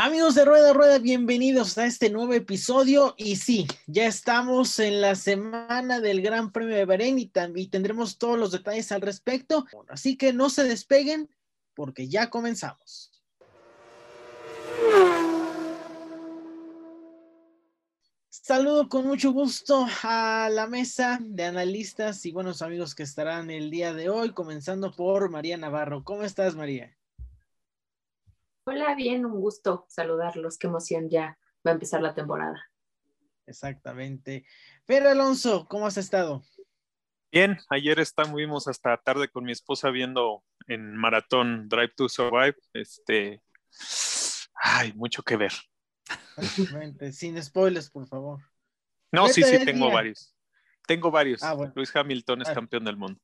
Amigos de Rueda Rueda, bienvenidos a este nuevo episodio. Y sí, ya estamos en la semana del Gran Premio de Bahrein y, y tendremos todos los detalles al respecto. Así que no se despeguen porque ya comenzamos. Saludo con mucho gusto a la mesa de analistas y buenos amigos que estarán el día de hoy, comenzando por María Navarro. ¿Cómo estás, María? Hola, bien, un gusto saludarlos. Qué emoción ya va a empezar la temporada. Exactamente. Pero Alonso, ¿cómo has estado? Bien, ayer estuvimos hasta tarde con mi esposa viendo en maratón Drive to Survive. Este, hay mucho que ver. Exactamente. Sin spoilers, por favor. No, sí, sí, tengo varios. Tengo varios. Ah, Luis Hamilton es ah. campeón del mundo.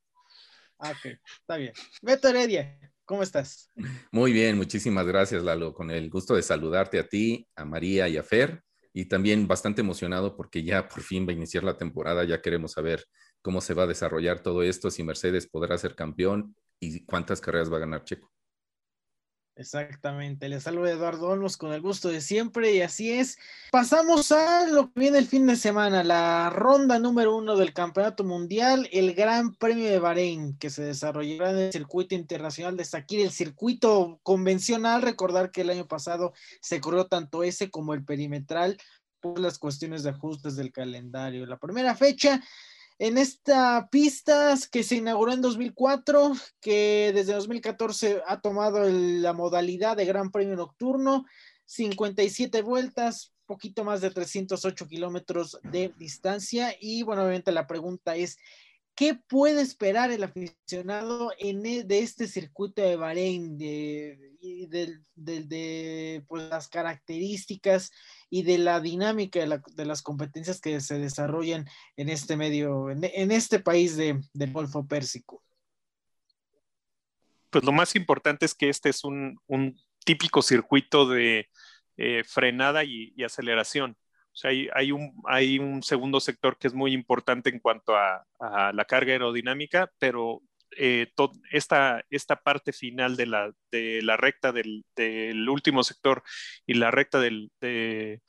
Ah, ok, está bien. Beto Heredia, ¿Cómo estás? Muy bien, muchísimas gracias, Lalo. Con el gusto de saludarte a ti, a María y a Fer. Y también bastante emocionado porque ya por fin va a iniciar la temporada. Ya queremos saber cómo se va a desarrollar todo esto, si Mercedes podrá ser campeón y cuántas carreras va a ganar Checo. Exactamente, les saludo Eduardo Olmos con el gusto de siempre y así es. Pasamos a lo que viene el fin de semana, la ronda número uno del Campeonato Mundial, el Gran Premio de Bahrein, que se desarrollará en el circuito internacional de Sakir, el circuito convencional. Recordar que el año pasado se corrió tanto ese como el perimetral por las cuestiones de ajustes del calendario. La primera fecha en esta pista que se inauguró en 2004, que desde 2014 ha tomado la modalidad de Gran Premio Nocturno, 57 vueltas, poquito más de 308 kilómetros de distancia. Y bueno, obviamente la pregunta es, ¿qué puede esperar el aficionado en, e, de este circuito de Bahrein, de, de, pues, las características y de la dinámica de, las competencias que se desarrollan en este medio, en, este país de, del Golfo Pérsico? Pues lo más importante es que este es un, típico circuito de eh, frenada y, aceleración. O sea, hay, un, hay un segundo sector que es muy importante en cuanto a, la carga aerodinámica, pero eh, esta, esta parte final de la, de la recta del, último sector y la recta del, de,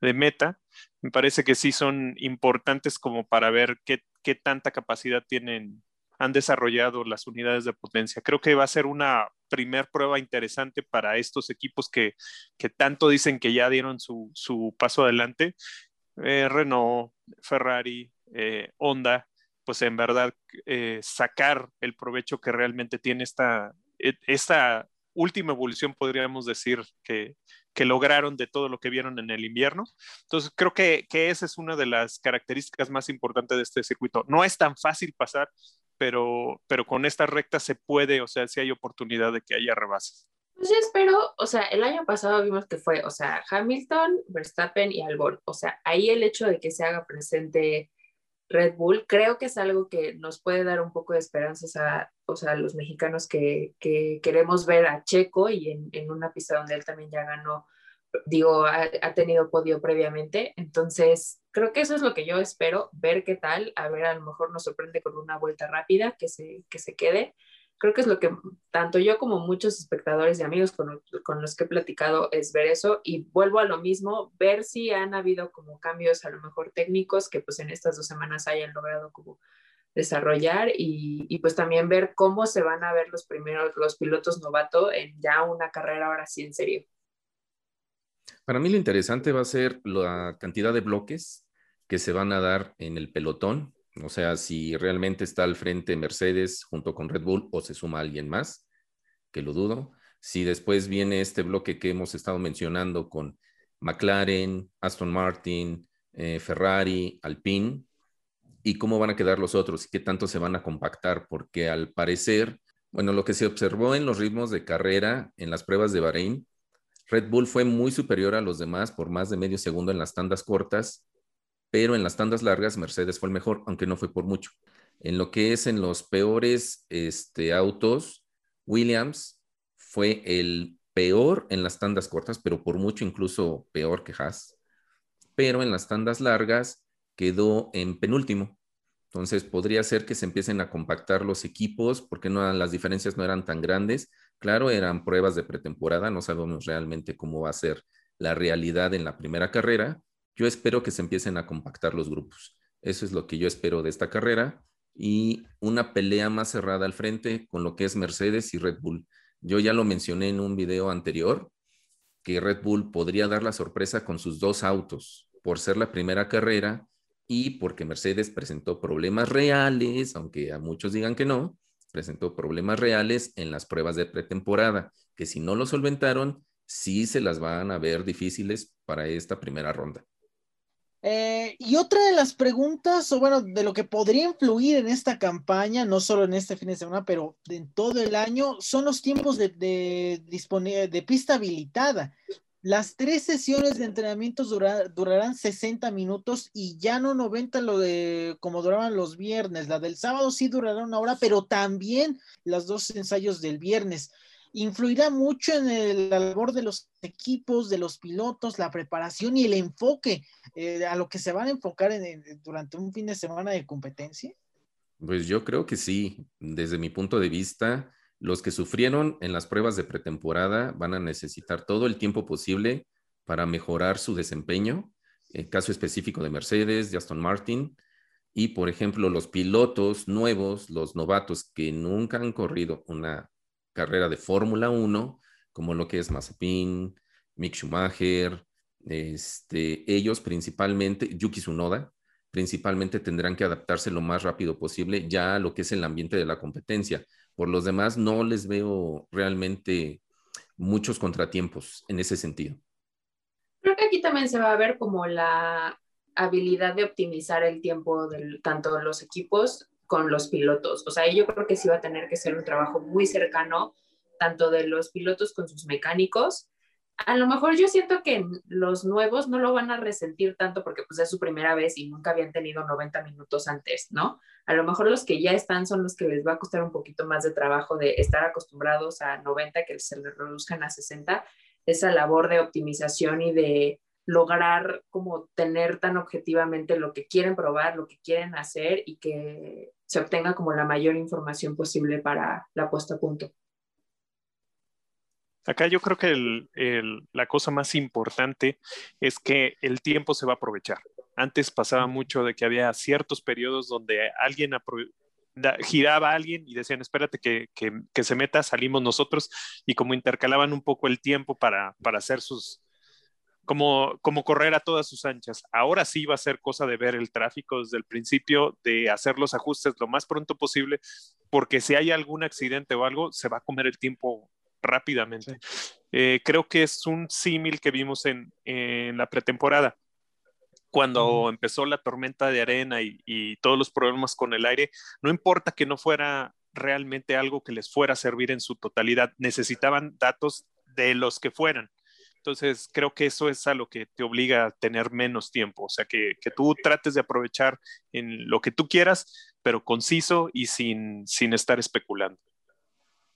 meta, me parece que sí son importantes como para ver qué, qué tanta capacidad tienen, han desarrollado las unidades de potencia. Creo que va a ser una primer prueba interesante para estos equipos que, que tanto dicen que ya dieron su, su paso adelante. Eh, Renault, Ferrari, eh, Honda, pues en verdad eh, sacar el provecho que realmente tiene esta, e, esta última evolución, podríamos decir, que, que, lograron de todo lo que vieron en el invierno. Entonces, creo que, que, esa es una de las características más importantes de este circuito. No es tan fácil pasar, pero, pero con esta recta se puede, o sea, si hay oportunidad de que haya rebases. Pues yo espero, o sea, el año pasado vimos que fue, o sea, Hamilton, Verstappen y Albon. O sea, ahí el hecho de que se haga presente Red Bull, creo que es algo que nos puede dar un poco de esperanzas a, o sea, los mexicanos que, que queremos ver a Checo y en, en, una pista donde él también ya ganó, digo, ha, ha, tenido podio previamente. Entonces, creo que eso es lo que yo espero, ver qué tal, a ver, a lo mejor nos sorprende con una vuelta rápida, que se, que se quede creo que es lo que tanto yo como muchos espectadores y amigos con, los que he platicado es ver eso y vuelvo a lo mismo, ver si han habido como cambios a lo mejor técnicos que pues en estas dos semanas hayan logrado desarrollar y, y pues también ver cómo se van a ver los primeros, los pilotos novato en ya una carrera ahora sí en serio. Para mí lo interesante va a ser la cantidad de bloques que se van a dar en el pelotón o sea, si realmente está al frente Mercedes junto con Red Bull o se suma alguien más, que lo dudo. Si después viene este bloque que hemos estado mencionando con McLaren, Aston Martin, eh, Ferrari, Alpine, y cómo van a quedar los otros y qué tanto se van a compactar, porque al parecer, bueno, lo que se observó en los ritmos de carrera en las pruebas de Bahrein, Red Bull fue muy superior a los demás por más de medio segundo en las tandas cortas pero en las tandas largas Mercedes fue el mejor, aunque no fue por mucho. En lo que es en los peores este, autos, Williams fue el peor en las tandas cortas, pero por mucho incluso peor que Haas. Pero en las tandas largas quedó en penúltimo. Entonces podría ser que se empiecen a compactar los equipos porque no, las diferencias no eran tan grandes, Claro, eran pruebas de pretemporada, no sabemos realmente cómo va a ser la realidad en la primera carrera. Yo espero que se empiecen a compactar los grupos. Eso es lo que yo espero de esta carrera y una pelea más cerrada al frente con lo que es Mercedes y Red Bull. Yo ya lo mencioné en un video anterior, que Red Bull podría dar la sorpresa con sus dos autos por ser la primera carrera y porque Mercedes presentó problemas reales, aunque a muchos digan que no, presentó problemas reales en las pruebas de pretemporada, que si no lo solventaron, sí se las van a ver difíciles para esta primera ronda. Eh, y otra de las preguntas, o bueno, de lo que podría influir en esta campaña, no solo en este fin de semana, pero en todo el año, son los tiempos de, de, de pista habilitada. Las tres sesiones de entrenamiento durarán 60 minutos y ya no 90 lo de como duraban los viernes. La del sábado sí durará una hora, pero también los dos ensayos del viernes. Influirá mucho en el, la labor de los equipos, de los pilotos, la preparación y el enfoque eh, a lo que se van a enfocar durante un fin de semana de competencia. Pues yo creo que sí, desde mi punto de vista los que sufrieron en las pruebas de pretemporada van a necesitar todo el tiempo posible para mejorar su desempeño. El caso específico de Mercedes, de Aston Martin, y por ejemplo los pilotos nuevos, los novatos que nunca han corrido una carrera de Fórmula 1, como lo que es Mazepin, Mick Schumacher, este, ellos principalmente, Yuki Tsunoda, principalmente tendrán que adaptarse lo más rápido posible ya a lo que es el ambiente de la competencia. Por los demás, no les veo realmente muchos contratiempos en ese sentido. Creo que aquí también se va a ver como la habilidad de optimizar el tiempo de tanto los equipos con los pilotos. O sea, yo creo que sí va a tener que ser un trabajo muy cercano, tanto de los pilotos con sus mecánicos, a lo mejor yo siento que los nuevos no lo van a resentir tanto porque pues es su primera vez y nunca habían tenido 90 minutos antes, ¿no? A lo mejor los que ya están son los que les va a costar un poquito más de trabajo de estar acostumbrados a 90, que se les reduzcan a 60, esa labor de optimización y de lograr como tener tan objetivamente lo que quieren probar, lo que quieren hacer y que se obtenga como la mayor información posible para la puesta a punto. Acá yo creo que la cosa más importante es que el tiempo se va a aprovechar. Antes pasaba mucho de que había ciertos periodos donde alguien giraba a alguien y decían, espérate que, se meta, salimos nosotros, y como intercalaban un poco el tiempo para, hacer sus, como, como correr a todas sus anchas. Ahora sí va a ser cosa de ver el tráfico desde el principio, de hacer los ajustes lo más pronto posible, porque si hay algún accidente o algo, se va a comer el tiempo rápidamente. Eh, creo que es un símil que vimos en, la pretemporada. Cuando empezó la tormenta de arena y, todos los problemas con el aire, no importa que no fuera realmente algo que les fuera a servir en su totalidad, necesitaban datos de los que fueran. Entonces, creo que eso es a lo que te obliga a tener menos tiempo, o sea, que, que tú trates de aprovechar en lo que tú quieras, pero conciso y sin, sin estar especulando.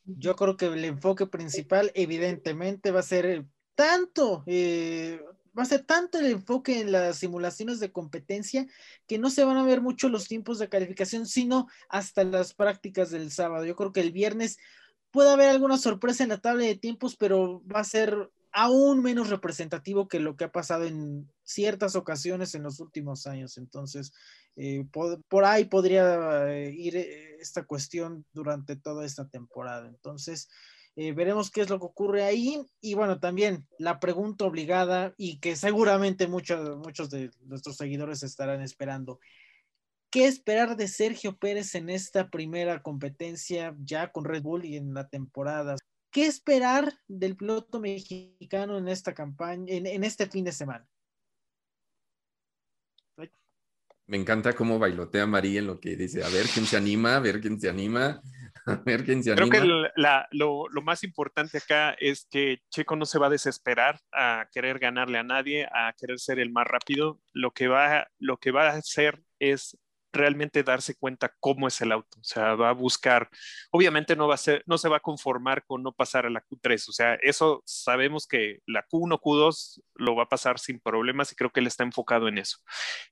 Yo creo que el enfoque principal, evidentemente, va a ser tanto, eh, va a ser tanto el enfoque en las simulaciones de competencia que no se van a ver mucho los tiempos de calificación, sino hasta las prácticas del sábado. Yo creo que el viernes puede haber alguna sorpresa en la tabla de tiempos, pero va a ser aún menos representativo que lo que ha pasado en ciertas ocasiones en los últimos años. Entonces, eh, por, ahí podría eh, ir eh, esta cuestión durante toda esta temporada. Entonces, veremos qué es lo que ocurre ahí. Y bueno, también la pregunta obligada y que seguramente muchos, muchos de nuestros seguidores estarán esperando. ¿Qué esperar de Sergio Pérez en esta primera competencia ya con Red Bull y en la temporada? ¿Qué esperar del piloto mexicano en esta campaña, en este fin de semana? Me encanta cómo bailotea María en lo que dice, a ver quién se anima, a ver quién se anima, a ver quién se anima. Creo que lo, más importante acá es que Checo no se va a desesperar a querer ganarle a nadie, a querer ser el más rápido. Lo que va, lo que va a hacer es realmente darse cuenta cómo es el auto. O sea, va a buscar, obviamente no va a ser, no se va a conformar con no pasar a la Q3. O sea, eso sabemos que la Q1, Q2 lo va a pasar sin problemas y creo que él está enfocado en eso.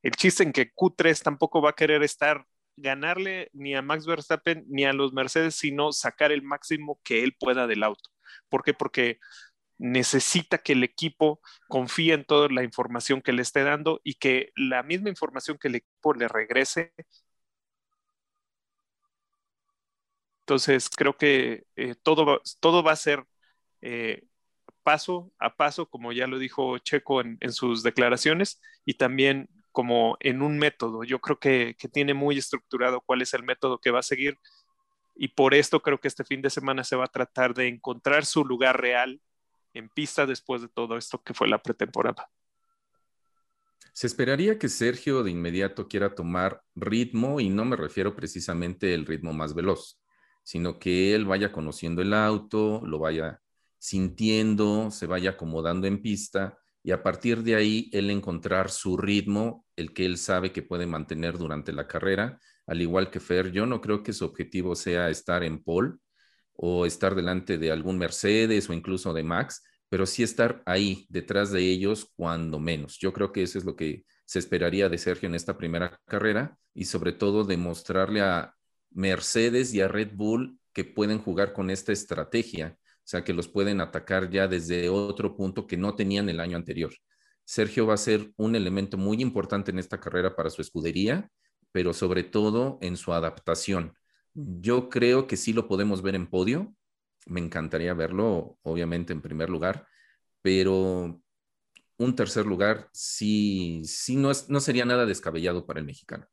El chiste en que Q3 tampoco va a querer estar ganarle ni a Max Verstappen ni a los Mercedes, sino sacar el máximo que él pueda del auto. ¿Por qué? Porque necesita que el equipo confíe en toda la información que le esté dando y que la misma información que el equipo le regrese. Entonces, creo que eh, todo, todo va a ser eh, paso a paso, como ya lo dijo Checo en, sus declaraciones, y también como en un método. Yo creo que, que, tiene muy estructurado cuál es el método que va a seguir y por esto creo que este fin de semana se va a tratar de encontrar su lugar real en pista después de todo esto que fue la pretemporada. Se esperaría que Sergio de inmediato quiera tomar ritmo y no me refiero precisamente el ritmo más veloz, sino que él vaya conociendo el auto, lo vaya sintiendo, se vaya acomodando en pista y a partir de ahí él encontrar su ritmo, el que él sabe que puede mantener durante la carrera, al igual que Fer, yo no creo que su objetivo sea estar en pole, o estar delante de algún Mercedes o incluso de Max, pero sí estar ahí detrás de ellos cuando menos. Yo creo que eso es lo que se esperaría de Sergio en esta primera carrera y sobre todo demostrarle a Mercedes y a Red Bull que pueden jugar con esta estrategia, o sea, que los pueden atacar ya desde otro punto que no tenían el año anterior. Sergio va a ser un elemento muy importante en esta carrera para su escudería, pero sobre todo en su adaptación. Yo creo que sí lo podemos ver en podio. Me encantaría verlo, obviamente, en primer lugar, pero un tercer lugar sí, sí no, es, no sería nada descabellado para el mexicano.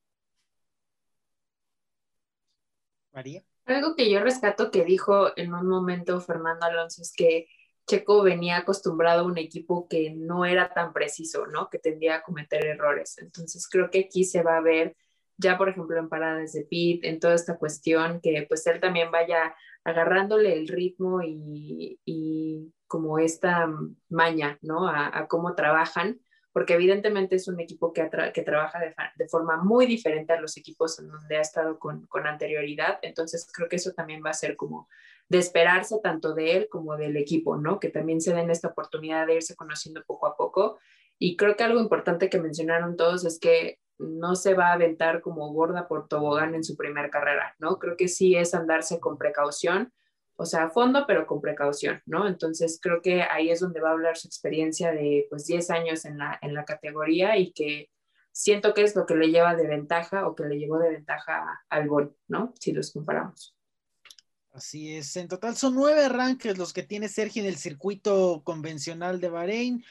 María. Algo que yo rescato que dijo en un momento Fernando Alonso es que Checo venía acostumbrado a un equipo que no era tan preciso, ¿no? Que tendía a cometer errores. Entonces creo que aquí se va a ver ya por ejemplo en paradas de pit, en toda esta cuestión, que pues él también vaya agarrándole el ritmo y, como esta maña, ¿no? A, cómo trabajan, porque evidentemente es un equipo que, que trabaja de, forma muy diferente a los equipos en donde ha estado con, con anterioridad, entonces creo que eso también va a ser como de esperarse tanto de él como del equipo, ¿no? Que también se den esta oportunidad de irse conociendo poco a poco. Y creo que algo importante que mencionaron todos es que no se va a aventar como gorda por tobogán en su primer carrera, ¿no? Creo que sí es andarse con precaución, o sea, a fondo, pero con precaución, ¿no? Entonces creo que ahí es donde va a hablar su experiencia de pues 10 años en la, en la categoría y que siento que es lo que le lleva de ventaja o que le llevó de ventaja al gol, ¿no? Si los comparamos. Así es, en total son nueve arranques los que tiene Sergio en el circuito convencional de Bahrein.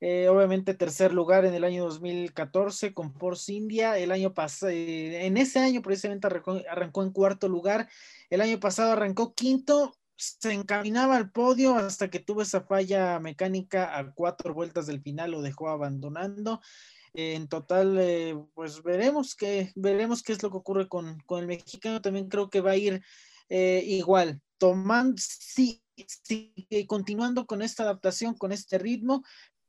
Eh, obviamente tercer lugar en el año 2014 con Force India. El año pasado, eh, en ese año precisamente arrancó, en cuarto lugar. El año pasado arrancó quinto, se encaminaba al podio hasta que tuvo esa falla mecánica a cuatro vueltas del final, lo dejó abandonando. en total, eh, pues veremos qué, veremos qué es lo que ocurre con, el mexicano. También creo que va a ir igual, tomando, sí, sí, continuando con esta adaptación, con este ritmo,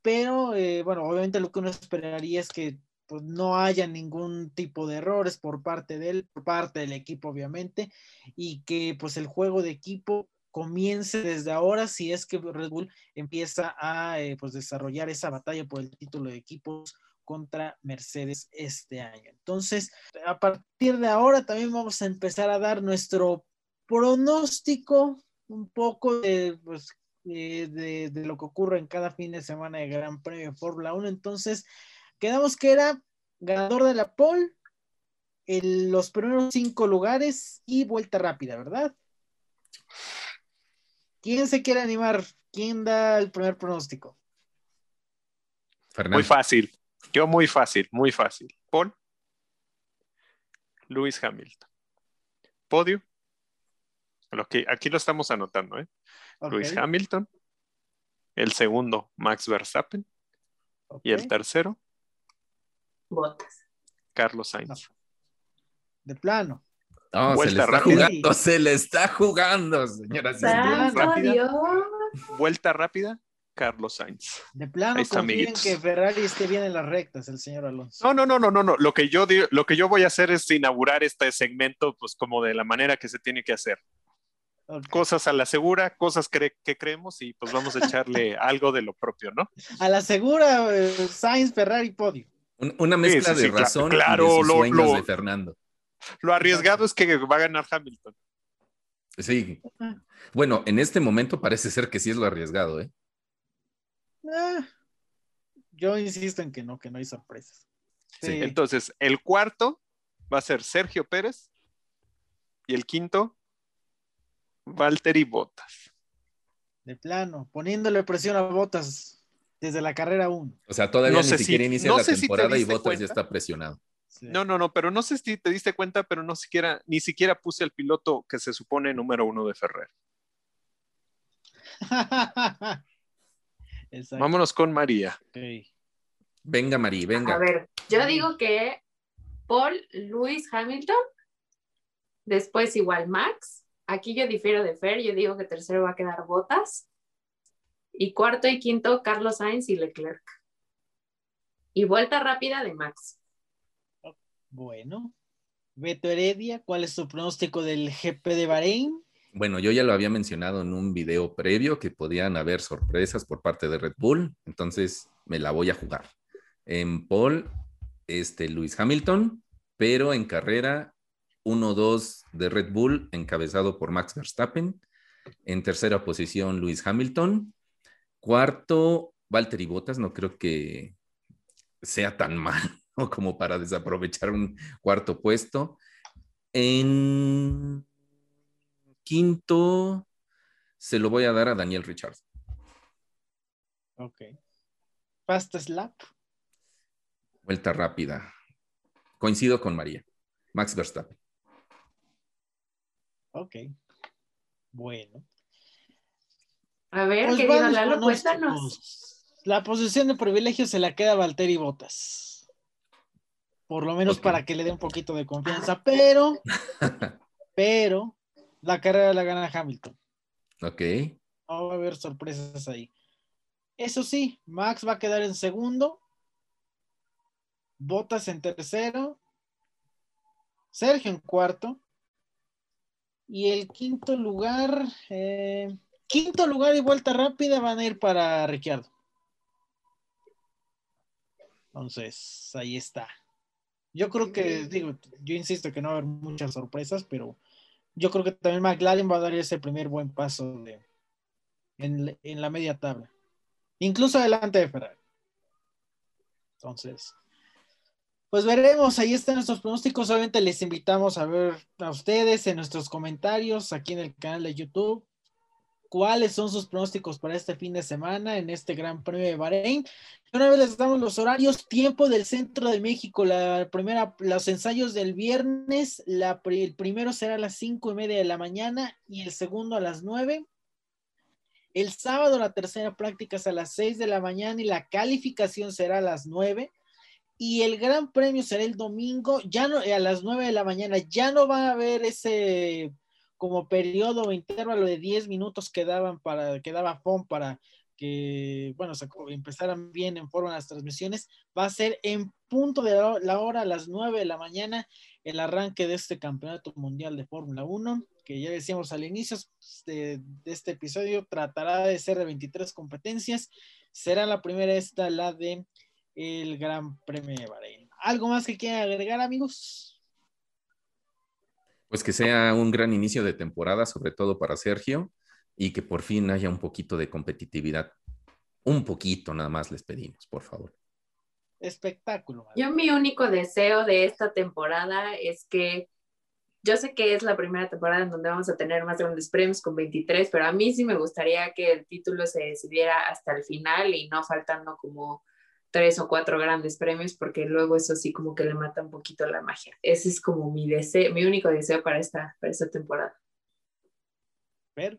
pero eh, bueno, obviamente lo que uno esperaría es que pues, no haya ningún tipo de errores por parte de él, por parte del equipo, obviamente, y que pues el juego de equipo comience desde ahora si es que Red Bull empieza a eh, pues desarrollar esa batalla por el título de equipos contra Mercedes este año. Entonces, a partir de ahora también vamos a empezar a dar nuestro pronóstico un poco de pues, eh, de, lo que ocurre en cada fin de semana de Gran Premio de Fórmula 1. Entonces, quedamos que era ganador de la pole, en los primeros cinco lugares y vuelta rápida, ¿verdad? ¿Quién se quiere animar? ¿Quién da el primer pronóstico? Muy fácil. Yo muy fácil, muy fácil. Paul. Luis Hamilton. Podio. Lo que, aquí lo estamos anotando, ¿eh? Luis Hamilton. El segundo, Max Verstappen. Y el tercero, Botas. Carlos Sainz. De plano. No, se le está jugando, se le está jugando, señoras Vuelta rápida, Carlos Sainz. De plano confíen que Ferrari esté bien en las rectas, el señor Alonso. No, no, no, no, no, no. Lo que yo lo que yo voy a hacer es inaugurar este segmento, pues como de la manera que se tiene que hacer. Cosas a la segura, cosas que, creemos y pues vamos a echarle algo de lo propio, ¿no? A la segura, eh, Sainz, Ferrari, podio. una mezcla de razón claro, y de sueños de Fernando. Lo arriesgado es que va a ganar Hamilton. Sí. Bueno, en este momento parece ser que sí es lo arriesgado, ¿eh? Ah, yo insisto en que no, que no hay sorpresas. Sí. Entonces, el cuarto va a ser Sergio Pérez y el quinto, Valtteri Bottas. De plano, poniéndole presión a Bottas desde la carrera 1. O sea, todavía ni siquiera inicia la temporada y Bottas ya está presionado. No, no, no, pero no sé si te diste cuenta, pero no siquiera, ni siquiera puse el piloto que se supone número uno de Ferrer. Vámonos con María. Venga, María, venga. A ver, yo digo que Paul Lewis Hamilton, después igual Max. Aquí yo difiero de Fer, yo digo que tercero va a quedar Botas. Y cuarto y quinto, Carlos Sainz y Leclerc. Y vuelta rápida de Max. Bueno, Beto Heredia, ¿cuál es tu pronóstico del GP de Bahrein? Bueno, yo ya lo había mencionado en un video previo que podían haber sorpresas por parte de Red Bull, entonces me la voy a jugar. En Paul, este Luis Hamilton, pero en carrera 1-2 de Red Bull, encabezado por Max Verstappen. En tercera posición, Luis Hamilton. Cuarto, Valtteri Bottas, no creo que sea tan mal como para desaprovechar un cuarto puesto. En quinto, se lo voy a dar a Daniel Richards. Ok. Fast slap. Vuelta rápida. Coincido con María. Max Verstappen. Ok. Bueno. A ver, pues querido Lalo, cuéntanos. La posición de privilegio se la queda a Valtteri Botas por lo menos para que le dé un poquito de confianza, pero, pero la carrera la gana Hamilton. Ok. va a haber sorpresas ahí. Eso sí, Max va a quedar en segundo, Botas en tercero, Sergio en cuarto, y el quinto lugar, eh, quinto lugar y vuelta rápida van a ir para Ricciardo. Entonces, ahí está. Yo creo que, digo, yo insisto que no va a haber muchas sorpresas, pero yo creo que también McLaren va a dar ese primer buen paso de, en, en la media tabla. Incluso adelante de Ferrari. Entonces, pues veremos, ahí están nuestros pronósticos. Obviamente les invitamos a ver a ustedes en nuestros comentarios aquí en el canal de YouTube cuáles son sus pronósticos para este fin de semana en este Gran Premio de Bahrein. Una vez les damos los horarios, tiempo del centro de México, la primera, los ensayos del viernes, el primero será a las cinco y media de la mañana y el segundo a las nueve. El sábado la tercera práctica es a las seis de la mañana y la calificación será a las nueve. Y el gran premio será el domingo, ya no, a las nueve de la mañana. Ya no va a haber ese como periodo o intervalo de 10 minutos que daban para, que daba FON para que, bueno, empezaran bien en forma las transmisiones, va a ser en punto de la hora a las 9 de la mañana el arranque de este campeonato mundial de Fórmula 1, que ya decíamos al inicio de, de, este episodio, tratará de ser de 23 competencias, será la primera esta, la de el Gran Premio de Bahrein. ¿Algo más que quieran agregar, amigos? pues que sea un gran inicio de temporada, sobre todo para Sergio, y que por fin haya un poquito de competitividad. Un poquito nada más les pedimos, por favor. Espectáculo. Yo mi único deseo de esta temporada es que yo sé que es la primera temporada en donde vamos a tener más grandes premios con 23, pero a mí sí me gustaría que el título se decidiera hasta el final y no faltando como tres o cuatro grandes premios, porque luego eso sí como que le mata un poquito la magia. Ese es como mi deseo, mi único deseo para esta, para esta temporada. Ver.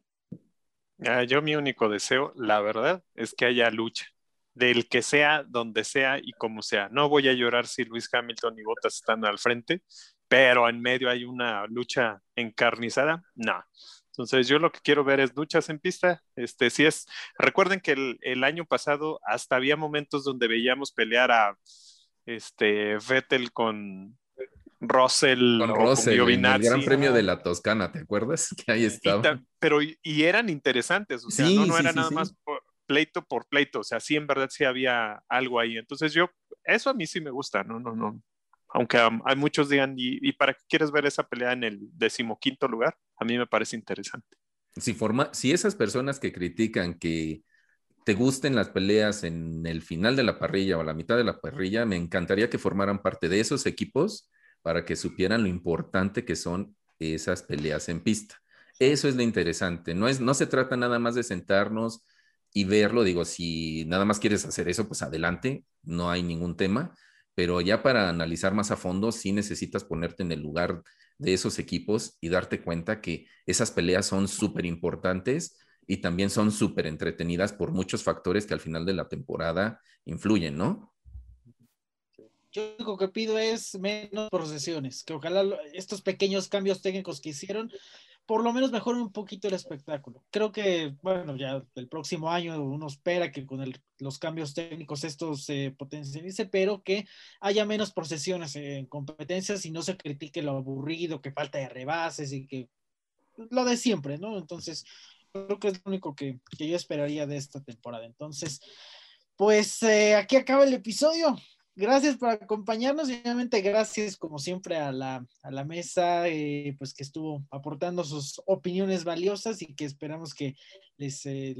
Ah, yo mi único deseo, la verdad, es que haya lucha del que sea, donde sea y como sea. No voy a llorar si Luis Hamilton y Bottas están al frente, pero en medio hay una lucha encarnizada. No, entonces yo lo que quiero ver es luchas en pista. Este, si es, recuerden que el, año pasado hasta había momentos donde veíamos pelear a este Vettel con Russell, con Russell el Gran Premio de la Toscana, ¿te acuerdas? Que ahí estaba. pero y eran interesantes, o sea, no, no era nada más pleito por pleito, o sea, sí en verdad sí había algo ahí. Entonces yo, eso a mí sí me gusta, no, no, no. aunque hay muchos digan, ¿y, para qué quieres ver esa pelea en el decimoquinto lugar? A mí me parece interesante. Si, forma, si esas personas que critican que te gusten las peleas en el final de la parrilla o la mitad de la parrilla, me encantaría que formaran parte de esos equipos para que supieran lo importante que son esas peleas en pista. Eso es lo interesante. No, es, no se trata nada más de sentarnos y verlo. Digo, si nada más quieres hacer eso, pues adelante, no hay ningún tema. Pero ya para analizar más a fondo, sí necesitas ponerte en el lugar de esos equipos y darte cuenta que esas peleas son súper importantes y también son súper entretenidas por muchos factores que al final de la temporada influyen, ¿no? Yo lo único que pido es menos procesiones, que ojalá estos pequeños cambios técnicos que hicieron por lo menos mejore un poquito el espectáculo. Creo que, bueno, ya el próximo año uno espera que con los cambios técnicos esto se potencialice, pero que haya menos procesiones en competencias y no se critique lo aburrido, que falta de rebases y que lo de siempre, ¿no? Entonces, creo que es lo único que, yo esperaría de esta temporada. Entonces, pues eh, aquí acaba el episodio gracias por acompañarnos y obviamente gracias como siempre a la, mesa, eh, pues que estuvo aportando sus opiniones valiosas y que esperamos que les, eh,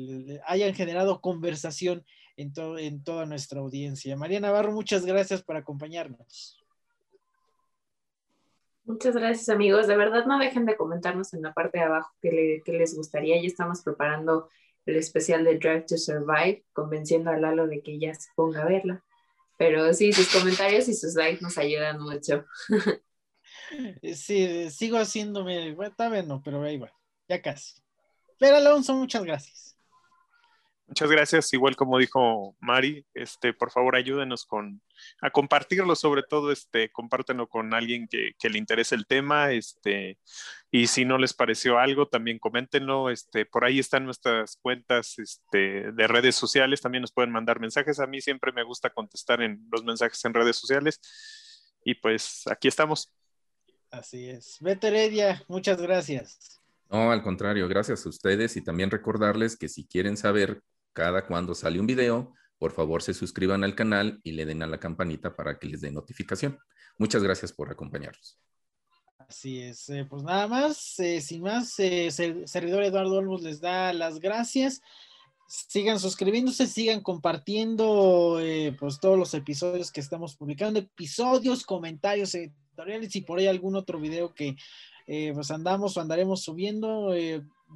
hayan generado conversación en, en toda nuestra audiencia. María Navarro, muchas gracias por acompañarnos. Muchas gracias amigos. De verdad no dejen de comentarnos en la parte de abajo qué, qué les gustaría. Ya estamos preparando el especial de Drive to Survive, convenciendo a Lalo de que ya se ponga a verla. Pero sí, sus comentarios y sus likes nos ayudan mucho. Sí, sigo haciéndome, bueno, está no, pero ahí va, ya casi. Pero Alonso, muchas gracias. Muchas gracias. Igual como dijo Mari, este, por favor ayúdenos con a compartirlo, sobre todo, este, compártenlo con alguien que, le interese el tema, este, y si no les pareció algo, también coméntenlo. Este, por ahí están nuestras cuentas este, de redes sociales, también nos pueden mandar mensajes. A mí siempre me gusta contestar en los mensajes en redes sociales. Y pues aquí estamos. Así es. Vete Heredia, muchas gracias. No, al contrario, gracias a ustedes y también recordarles que si quieren saber cada cuando sale un video, por favor se suscriban al canal y le den a la campanita para que les dé notificación. Muchas gracias por acompañarnos. Así es, eh, pues nada más, eh, sin más, eh, servidor Eduardo Olmos les da las gracias. Sigan suscribiéndose, sigan compartiendo pues todos los episodios que estamos publicando, episodios, comentarios editoriales y por ahí algún otro video que pues andamos o andaremos subiendo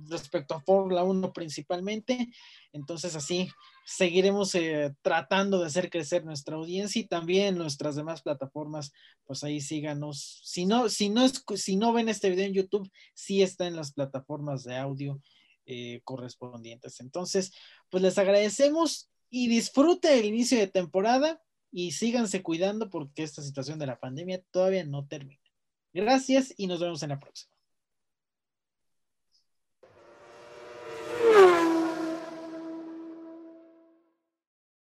respecto a Fórmula 1 principalmente. Entonces así seguiremos eh, tratando de hacer crecer nuestra audiencia y también nuestras demás plataformas, pues ahí síganos. Si no, si no, si no ven este video en YouTube, sí está en las plataformas de audio eh, correspondientes. Entonces, pues les agradecemos y disfrute el inicio de temporada y síganse cuidando porque esta situación de la pandemia todavía no termina. Gracias y nos vemos en la próxima.